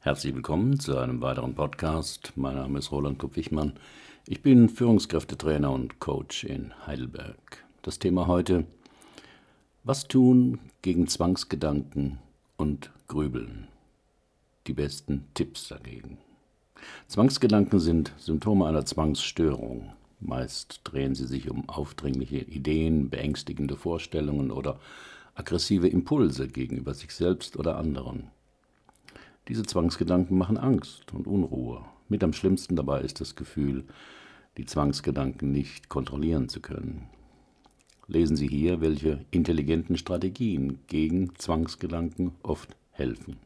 Herzlich willkommen zu einem weiteren Podcast. Mein Name ist Roland Kupp-Wichmann. Ich bin Führungskräftetrainer und Coach in Heidelberg. Das Thema heute: Was tun gegen Zwangsgedanken und Grübeln? Die besten Tipps dagegen. Zwangsgedanken sind Symptome einer Zwangsstörung. Meist drehen sie sich um aufdringliche Ideen, beängstigende Vorstellungen oder aggressive Impulse gegenüber sich selbst oder anderen. Diese Zwangsgedanken machen Angst und Unruhe. Mit am schlimmsten dabei ist das Gefühl, die Zwangsgedanken nicht kontrollieren zu können. Lesen Sie hier, welche intelligenten Strategien gegen Zwangsgedanken oft helfen.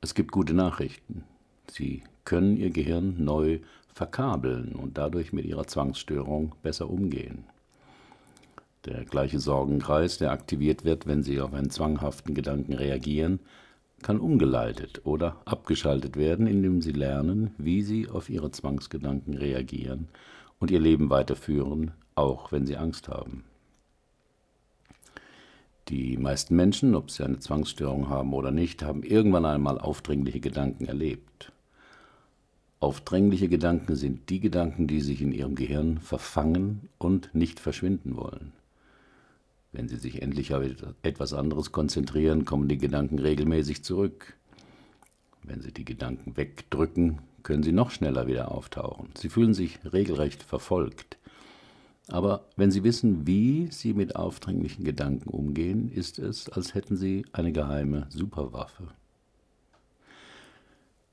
Es gibt gute Nachrichten. Sie können Ihr Gehirn neu verkabeln und dadurch mit Ihrer Zwangsstörung besser umgehen. Der gleiche Sorgenkreis, der aktiviert wird, wenn Sie auf einen zwanghaften Gedanken reagieren, kann umgeleitet oder abgeschaltet werden, indem Sie lernen, wie Sie auf Ihre Zwangsgedanken reagieren und Ihr Leben weiterführen, auch wenn Sie Angst haben. Die meisten Menschen, ob sie eine Zwangsstörung haben oder nicht, haben irgendwann einmal aufdringliche Gedanken erlebt. Aufdringliche Gedanken sind die Gedanken, die sich in ihrem Gehirn verfangen und nicht verschwinden wollen. Wenn Sie sich endlich auf etwas anderes konzentrieren, kommen die Gedanken regelmäßig zurück. Wenn Sie die Gedanken wegdrücken, können sie noch schneller wieder auftauchen. Sie fühlen sich regelrecht verfolgt. Aber wenn Sie wissen, wie Sie mit aufdringlichen Gedanken umgehen, ist es, als hätten Sie eine geheime Superwaffe.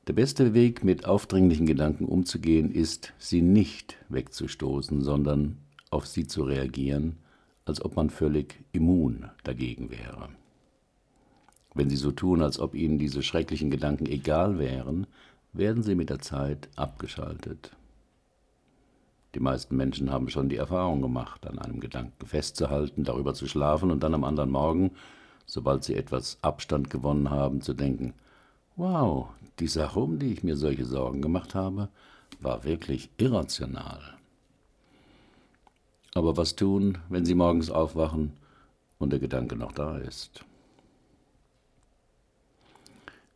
Der beste Weg, mit aufdringlichen Gedanken umzugehen, ist, sie nicht wegzustoßen, sondern auf sie zu reagieren als ob man völlig immun dagegen wäre. Wenn Sie so tun, als ob Ihnen diese schrecklichen Gedanken egal wären, werden sie mit der Zeit abgeschaltet. Die meisten Menschen haben schon die Erfahrung gemacht, an einem Gedanken festzuhalten, darüber zu schlafen und dann am anderen Morgen, sobald sie etwas Abstand gewonnen haben, zu denken, wow, die Sache, um die ich mir solche Sorgen gemacht habe, war wirklich irrational. Aber was tun, wenn Sie morgens aufwachen und der Gedanke noch da ist?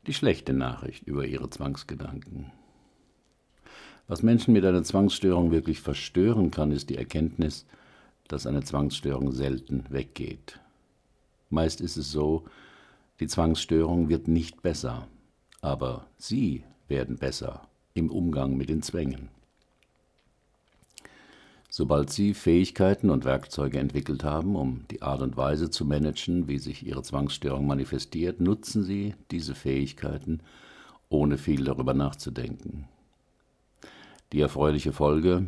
Die schlechte Nachricht über Ihre Zwangsgedanken. Was Menschen mit einer Zwangsstörung wirklich verstören kann, ist die Erkenntnis, dass eine Zwangsstörung selten weggeht. Meist ist es so, die Zwangsstörung wird nicht besser, aber Sie werden besser im Umgang mit den Zwängen. Sobald Sie Fähigkeiten und Werkzeuge entwickelt haben, um die Art und Weise zu managen, wie sich Ihre Zwangsstörung manifestiert, nutzen Sie diese Fähigkeiten, ohne viel darüber nachzudenken. Die erfreuliche Folge,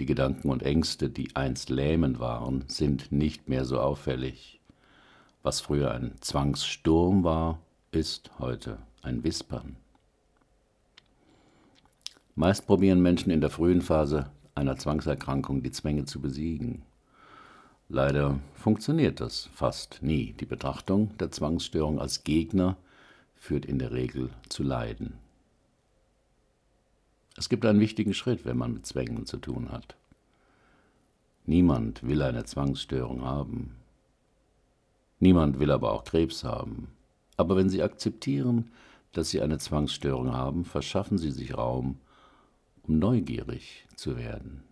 die Gedanken und Ängste, die einst lähmend waren, sind nicht mehr so auffällig. Was früher ein Zwangssturm war, ist heute ein Wispern. Meist probieren Menschen in der frühen Phase einer Zwangserkrankung die Zwänge zu besiegen. Leider funktioniert das fast nie. Die Betrachtung der Zwangsstörung als Gegner führt in der Regel zu Leiden. Es gibt einen wichtigen Schritt, wenn man mit Zwängen zu tun hat. Niemand will eine Zwangsstörung haben. Niemand will aber auch Krebs haben. Aber wenn Sie akzeptieren, dass Sie eine Zwangsstörung haben, verschaffen Sie sich Raum, um neugierig zu werden.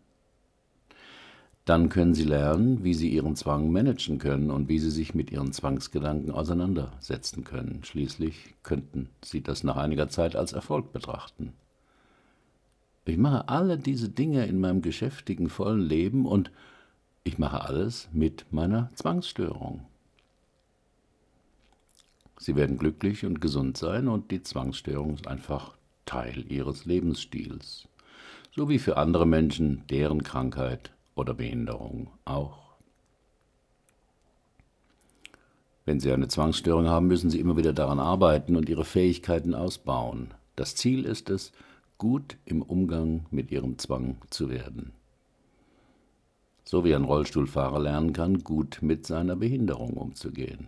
Dann können Sie lernen, wie Sie Ihren Zwang managen können und wie Sie sich mit Ihren Zwangsgedanken auseinandersetzen können. Schließlich könnten Sie das nach einiger Zeit als Erfolg betrachten. Ich mache alle diese Dinge in meinem geschäftigen, vollen Leben und ich mache alles mit meiner Zwangsstörung. Sie werden glücklich und gesund sein und die Zwangsstörung ist einfach Teil Ihres Lebensstils so wie für andere Menschen deren Krankheit oder Behinderung auch. Wenn Sie eine Zwangsstörung haben, müssen Sie immer wieder daran arbeiten und Ihre Fähigkeiten ausbauen. Das Ziel ist es, gut im Umgang mit Ihrem Zwang zu werden. So wie ein Rollstuhlfahrer lernen kann, gut mit seiner Behinderung umzugehen.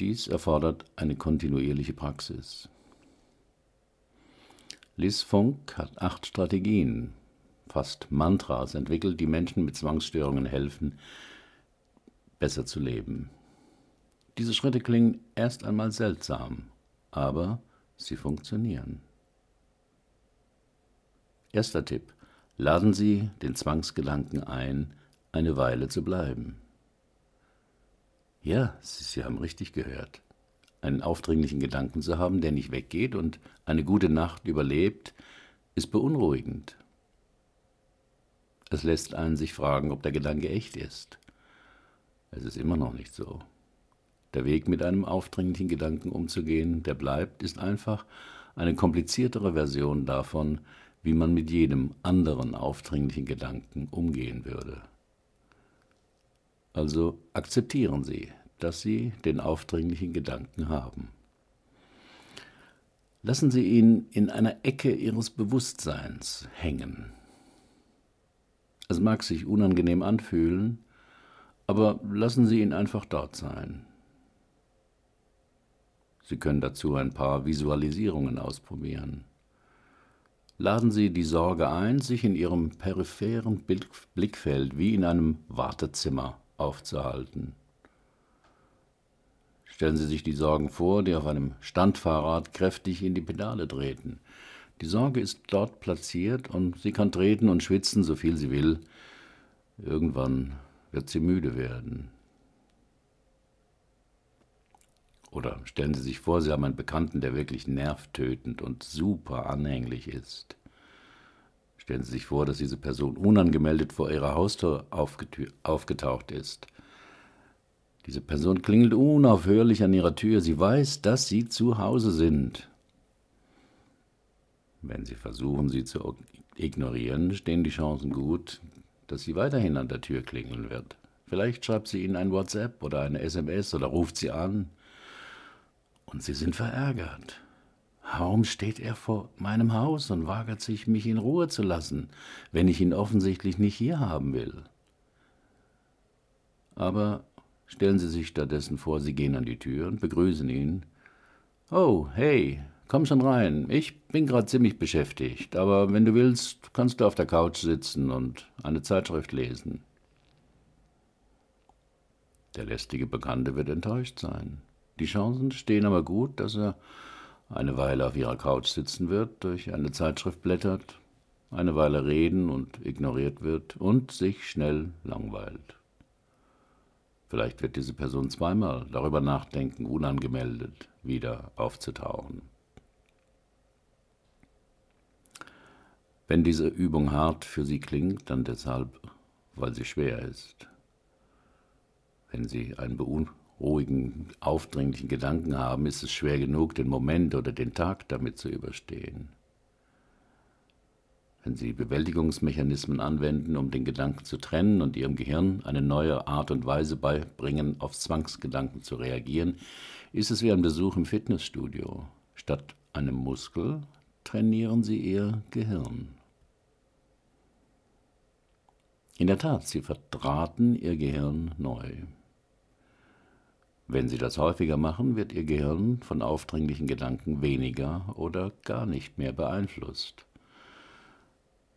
Dies erfordert eine kontinuierliche Praxis. Liz Funk hat acht Strategien, fast Mantras entwickelt, die Menschen mit Zwangsstörungen helfen, besser zu leben. Diese Schritte klingen erst einmal seltsam, aber sie funktionieren. Erster Tipp. Laden Sie den Zwangsgedanken ein, eine Weile zu bleiben. Ja, Sie haben richtig gehört. Einen aufdringlichen Gedanken zu haben, der nicht weggeht und eine gute Nacht überlebt, ist beunruhigend. Es lässt einen sich fragen, ob der Gedanke echt ist. Es ist immer noch nicht so. Der Weg mit einem aufdringlichen Gedanken umzugehen, der bleibt, ist einfach eine kompliziertere Version davon, wie man mit jedem anderen aufdringlichen Gedanken umgehen würde. Also akzeptieren Sie, dass Sie den aufdringlichen Gedanken haben. Lassen Sie ihn in einer Ecke Ihres Bewusstseins hängen. Es mag sich unangenehm anfühlen, aber lassen Sie ihn einfach dort sein. Sie können dazu ein paar Visualisierungen ausprobieren. Laden Sie die Sorge ein, sich in Ihrem peripheren Blickfeld wie in einem Wartezimmer aufzuhalten. Stellen Sie sich die Sorgen vor, die auf einem Standfahrrad kräftig in die Pedale treten. Die Sorge ist dort platziert und sie kann treten und schwitzen, so viel sie will. Irgendwann wird sie müde werden. Oder stellen Sie sich vor, Sie haben einen Bekannten, der wirklich nervtötend und super anhänglich ist. Stellen Sie sich vor, dass diese Person unangemeldet vor Ihrer Haustür aufgetaucht ist. Diese Person klingelt unaufhörlich an Ihrer Tür. Sie weiß, dass Sie zu Hause sind. Wenn Sie versuchen, sie zu ignorieren, stehen die Chancen gut, dass sie weiterhin an der Tür klingeln wird. Vielleicht schreibt sie Ihnen ein WhatsApp oder eine SMS oder ruft Sie an. Und Sie sind verärgert. Warum steht er vor meinem Haus und wagert sich, mich in Ruhe zu lassen, wenn ich ihn offensichtlich nicht hier haben will? Aber stellen Sie sich stattdessen vor, Sie gehen an die Tür und begrüßen ihn. Oh, hey, Komm schon rein. Ich bin gerade ziemlich beschäftigt, aber wenn du willst, kannst du auf der Couch sitzen und eine Zeitschrift lesen. Der lästige Bekannte wird enttäuscht sein. Die Chancen stehen aber gut, dass er eine Weile auf ihrer Couch sitzen wird, durch eine Zeitschrift blättert, eine Weile reden und ignoriert wird und sich schnell langweilt. Vielleicht wird diese Person zweimal darüber nachdenken, unangemeldet wieder aufzutauchen. Wenn diese Übung hart für Sie klingt, dann deshalb, weil sie schwer ist. Wenn Sie einen beunruhigen, aufdringlichen Gedanken haben, ist es schwer genug, den Moment oder den Tag damit zu überstehen. Wenn Sie Bewältigungsmechanismen anwenden, um den Gedanken zu trennen und Ihrem Gehirn eine neue Art und Weise beibringen, auf Zwangsgedanken zu reagieren, ist es wie ein Besuch im Fitnessstudio. Statt einem Muskel trainieren Sie Ihr Gehirn. In der Tat, Sie verdrahten Ihr Gehirn neu. Wenn Sie das häufiger machen, wird Ihr Gehirn von aufdringlichen Gedanken weniger oder gar nicht mehr beeinflusst.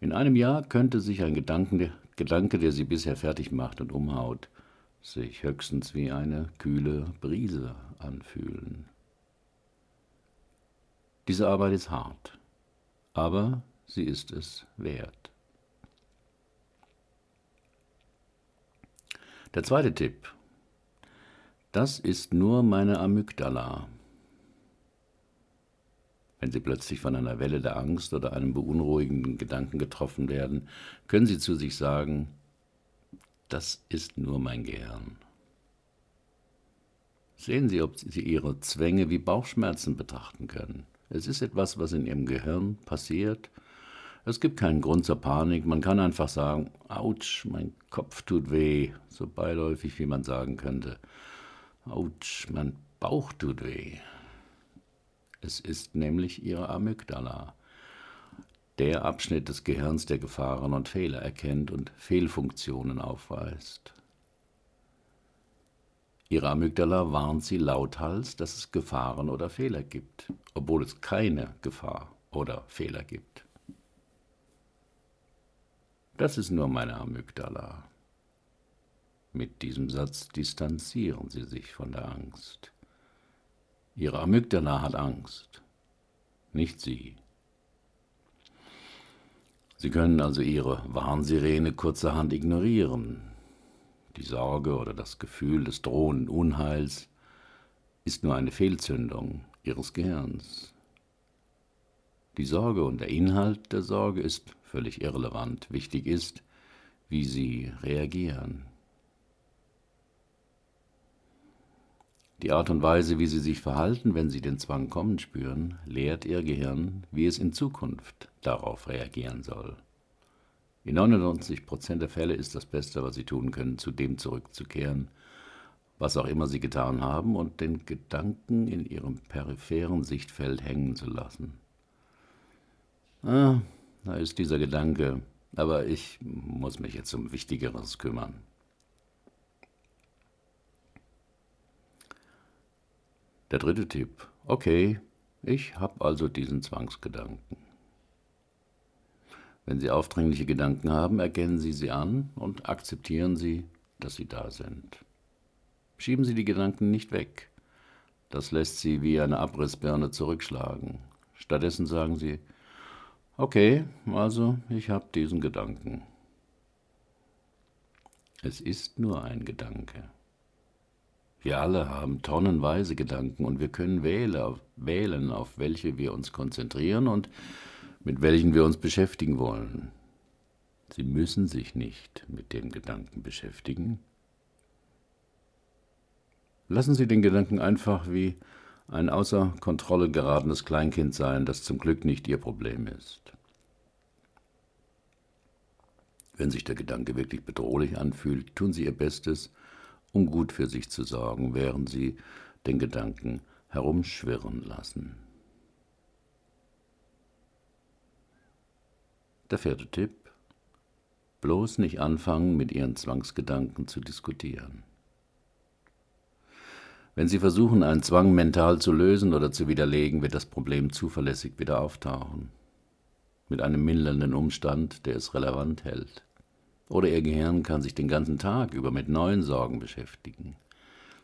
In einem Jahr könnte sich ein Gedanke, Gedanke, der Sie bisher fertig macht und umhaut, sich höchstens wie eine kühle Brise anfühlen. Diese Arbeit ist hart aber sie ist es wert. Der zweite Tipp. Das ist nur meine Amygdala. Wenn Sie plötzlich von einer Welle der Angst oder einem beunruhigenden Gedanken getroffen werden, können Sie zu sich sagen, das ist nur mein Gehirn. Sehen Sie, ob Sie Ihre Zwänge wie Bauchschmerzen betrachten können. Es ist etwas, was in ihrem Gehirn passiert. Es gibt keinen Grund zur Panik. Man kann einfach sagen, ouch, mein Kopf tut weh, so beiläufig wie man sagen könnte. Ouch, mein Bauch tut weh. Es ist nämlich ihre Amygdala, der Abschnitt des Gehirns, der Gefahren und Fehler erkennt und Fehlfunktionen aufweist. Ihre Amygdala warnt sie lauthals, dass es Gefahren oder Fehler gibt, obwohl es keine Gefahr oder Fehler gibt. Das ist nur meine Amygdala. Mit diesem Satz distanzieren Sie sich von der Angst. Ihre Amygdala hat Angst, nicht Sie. Sie können also Ihre Warnsirene kurzerhand ignorieren. Die Sorge oder das Gefühl des drohenden Unheils ist nur eine Fehlzündung Ihres Gehirns. Die Sorge und der Inhalt der Sorge ist völlig irrelevant. Wichtig ist, wie Sie reagieren. Die Art und Weise, wie Sie sich verhalten, wenn Sie den Zwang kommen spüren, lehrt Ihr Gehirn, wie es in Zukunft darauf reagieren soll. In 99 Prozent der Fälle ist das Beste, was Sie tun können, zu dem zurückzukehren, was auch immer Sie getan haben, und den Gedanken in Ihrem peripheren Sichtfeld hängen zu lassen. Ah, da ist dieser Gedanke, aber ich muss mich jetzt um Wichtigeres kümmern. Der dritte Tipp. Okay, ich habe also diesen Zwangsgedanken. Wenn Sie aufdringliche Gedanken haben, erkennen Sie sie an und akzeptieren Sie, dass sie da sind. Schieben Sie die Gedanken nicht weg. Das lässt Sie wie eine Abrissbirne zurückschlagen. Stattdessen sagen Sie, okay, also ich habe diesen Gedanken. Es ist nur ein Gedanke. Wir alle haben tonnenweise Gedanken und wir können wählen, auf welche wir uns konzentrieren und mit welchen wir uns beschäftigen wollen. Sie müssen sich nicht mit den Gedanken beschäftigen. Lassen Sie den Gedanken einfach wie ein außer Kontrolle geratenes Kleinkind sein, das zum Glück nicht Ihr Problem ist. Wenn sich der Gedanke wirklich bedrohlich anfühlt, tun Sie Ihr Bestes, um gut für sich zu sorgen, während sie den Gedanken herumschwirren lassen. Der vierte Tipp. Bloß nicht anfangen, mit Ihren Zwangsgedanken zu diskutieren. Wenn Sie versuchen, einen Zwang mental zu lösen oder zu widerlegen, wird das Problem zuverlässig wieder auftauchen. Mit einem mildernden Umstand, der es relevant hält. Oder Ihr Gehirn kann sich den ganzen Tag über mit neuen Sorgen beschäftigen.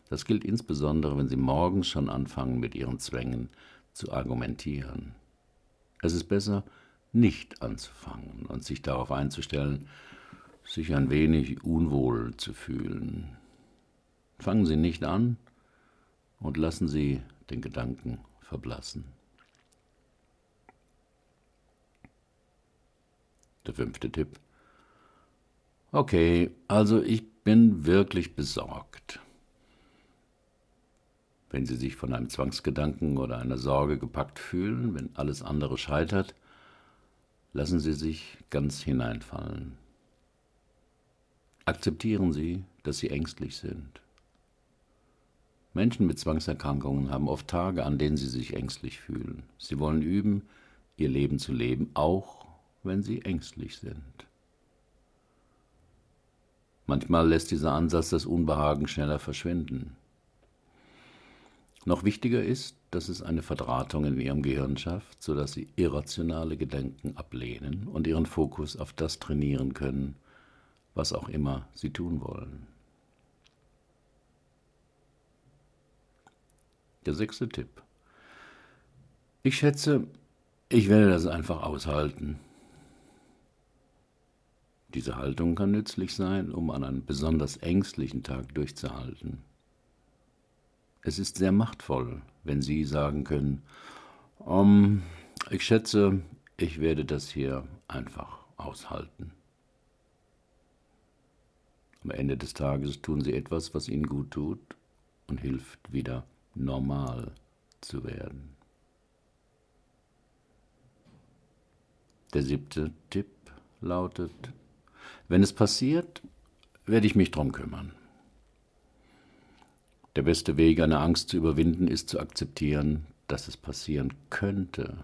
Das gilt insbesondere, wenn Sie morgens schon anfangen, mit Ihren Zwängen zu argumentieren. Es ist besser, nicht anzufangen und sich darauf einzustellen, sich ein wenig unwohl zu fühlen. Fangen Sie nicht an und lassen Sie den Gedanken verblassen. Der fünfte Tipp. Okay, also ich bin wirklich besorgt. Wenn Sie sich von einem Zwangsgedanken oder einer Sorge gepackt fühlen, wenn alles andere scheitert, lassen Sie sich ganz hineinfallen. Akzeptieren Sie, dass Sie ängstlich sind. Menschen mit Zwangserkrankungen haben oft Tage, an denen sie sich ängstlich fühlen. Sie wollen üben, ihr Leben zu leben, auch wenn sie ängstlich sind. Manchmal lässt dieser Ansatz das Unbehagen schneller verschwinden. Noch wichtiger ist, dass es eine Verdrahtung in ihrem Gehirn schafft, sodass sie irrationale Gedanken ablehnen und ihren Fokus auf das trainieren können, was auch immer sie tun wollen. Der sechste Tipp. Ich schätze, ich werde das einfach aushalten. Diese Haltung kann nützlich sein, um an einem besonders ängstlichen Tag durchzuhalten. Es ist sehr machtvoll, wenn Sie sagen können, um, ich schätze, ich werde das hier einfach aushalten. Am Ende des Tages tun Sie etwas, was Ihnen gut tut und hilft wieder normal zu werden. Der siebte Tipp lautet, wenn es passiert, werde ich mich drum kümmern. Der beste Weg, eine Angst zu überwinden, ist zu akzeptieren, dass es passieren könnte.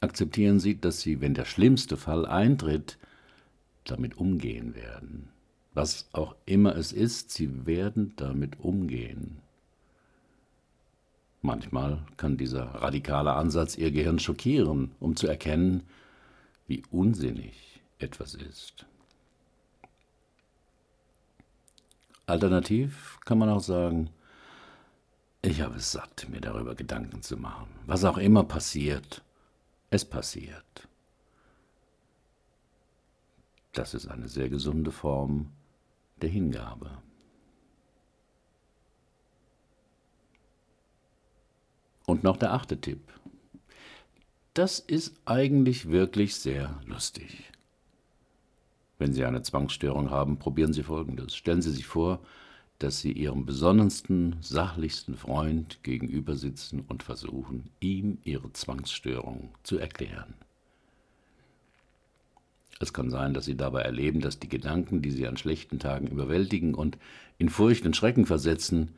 Akzeptieren Sie, dass Sie, wenn der schlimmste Fall eintritt, damit umgehen werden. Was auch immer es ist, Sie werden damit umgehen. Manchmal kann dieser radikale Ansatz Ihr Gehirn schockieren, um zu erkennen, wie unsinnig etwas ist. Alternativ kann man auch sagen, Ich habe es satt, mir darüber Gedanken zu machen. Was auch immer passiert, es passiert. Das ist eine sehr gesunde Form der Hingabe. Und noch der achte Tipp. Das ist eigentlich wirklich sehr lustig. Wenn Sie eine Zwangsstörung haben, probieren Sie Folgendes. Stellen Sie sich vor, dass Sie Ihrem besonnensten, sachlichsten Freund gegenüber sitzen und versuchen, ihm Ihre Zwangsstörung zu erklären. Es kann sein, dass Sie dabei erleben, dass die Gedanken, die Sie an schlechten Tagen überwältigen und in Furcht und Schrecken versetzen,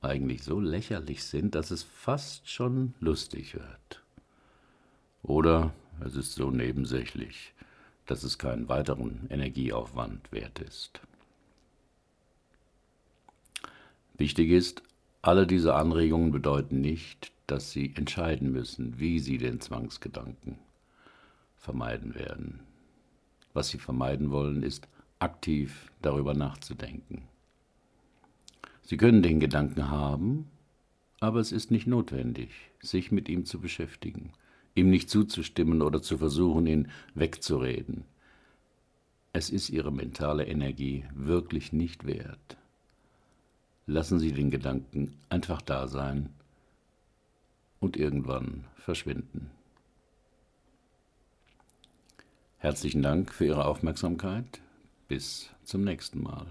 eigentlich so lächerlich sind, dass es fast schon lustig wird. Oder es ist so nebensächlich, dass es keinen weiteren Energieaufwand wert ist. Wichtig ist, alle diese Anregungen bedeuten nicht, dass Sie entscheiden müssen, wie Sie den Zwangsgedanken vermeiden werden. Was Sie vermeiden wollen, ist aktiv darüber nachzudenken. Sie können den Gedanken haben, aber es ist nicht notwendig, sich mit ihm zu beschäftigen, ihm nicht zuzustimmen oder zu versuchen, ihn wegzureden. Es ist Ihre mentale Energie wirklich nicht wert. Lassen Sie den Gedanken einfach da sein und irgendwann verschwinden. Herzlichen Dank für Ihre Aufmerksamkeit. Bis zum nächsten Mal.